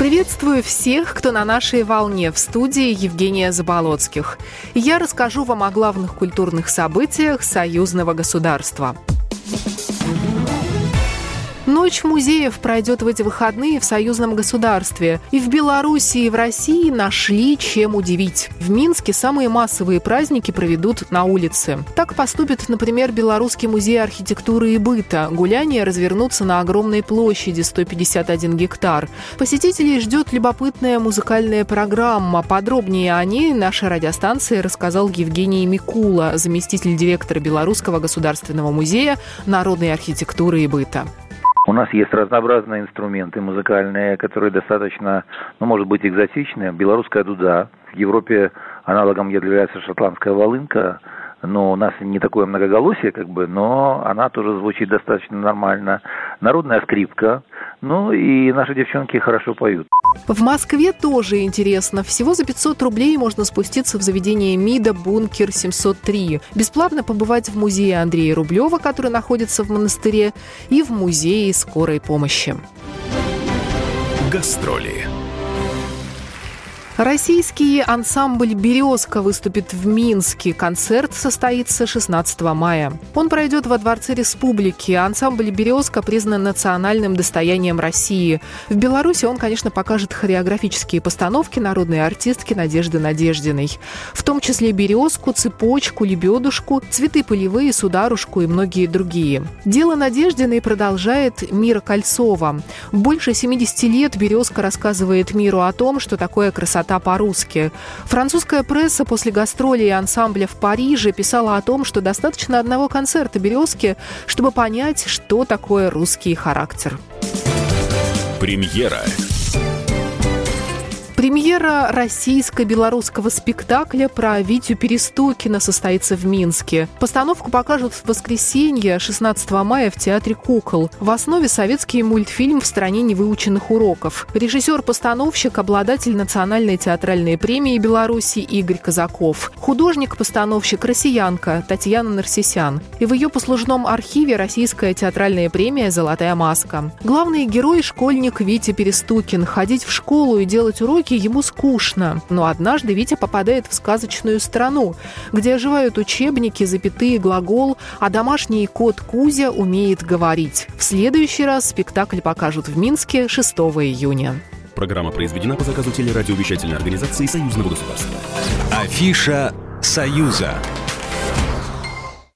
Приветствую всех, кто на нашей волне в студии Евгения Заболоцких. Я расскажу вам о главных культурных событиях союзного государства. Ночь музеев пройдет в эти выходные в союзном государстве. И в Беларуси, и в России нашли чем удивить. В Минске самые массовые праздники проведут на улице. Так поступит, например, Белорусский музей архитектуры и быта. Гуляния развернутся на огромной площади 151 гектар. Посетителей ждет любопытная музыкальная программа. Подробнее о ней нашей радиостанции рассказал Евгений Микула, заместитель директора Белорусского государственного музея народной архитектуры и быта. У нас есть разнообразные инструменты музыкальные, которые достаточно, ну, может быть, экзотичные. Белорусская дуда. В Европе аналогом является шотландская волынка. Но у нас не такое многоголосие, как бы, но она тоже звучит достаточно нормально. Народная скрипка. Ну и наши девчонки хорошо поют. В Москве тоже интересно. Всего за 500 рублей можно спуститься в заведение МИДа «Бункер 703». Бесплатно побывать в музее Андрея Рублева, который находится в монастыре, и в музее скорой помощи. Гастроли. Российский ансамбль «Березка» выступит в Минске. Концерт состоится 16 мая. Он пройдет во Дворце Республики. Ансамбль «Березка» признан национальным достоянием России. В Беларуси он, конечно, покажет хореографические постановки народной артистки Надежды Надеждиной. В том числе «Березку», «Цепочку», «Лебедушку», «Цветы полевые», «Сударушку» и многие другие. Дело Надеждиной продолжает Мира Кольцова. Больше 70 лет «Березка» рассказывает миру о том, что такое красота по-русски. Французская пресса после гастролей ансамбля в Париже писала о том, что достаточно одного концерта «Березки», чтобы понять, что такое русский характер. Премьера. Премьера российско-белорусского спектакля про Витю Перестукина состоится в Минске. Постановку покажут в воскресенье 16 мая в Театре кукол. В основе советский мультфильм «В стране невыученных уроков». Режиссер-постановщик, обладатель национальной театральной премии Беларуси Игорь Казаков. Художник-постановщик россиянка Татьяна Нарсисян. И в ее послужном архиве российская театральная премия «Золотая маска». Главный герой – школьник Витя Перестукин. Ходить в школу и делать уроки ему скучно. Но однажды Витя попадает в сказочную страну, где оживают учебники, запятые, глагол, а домашний кот Кузя умеет говорить. В следующий раз спектакль покажут в Минске 6 июня. Программа произведена по заказу телерадиовещательной организации Союзного государства. Афиша «Союза».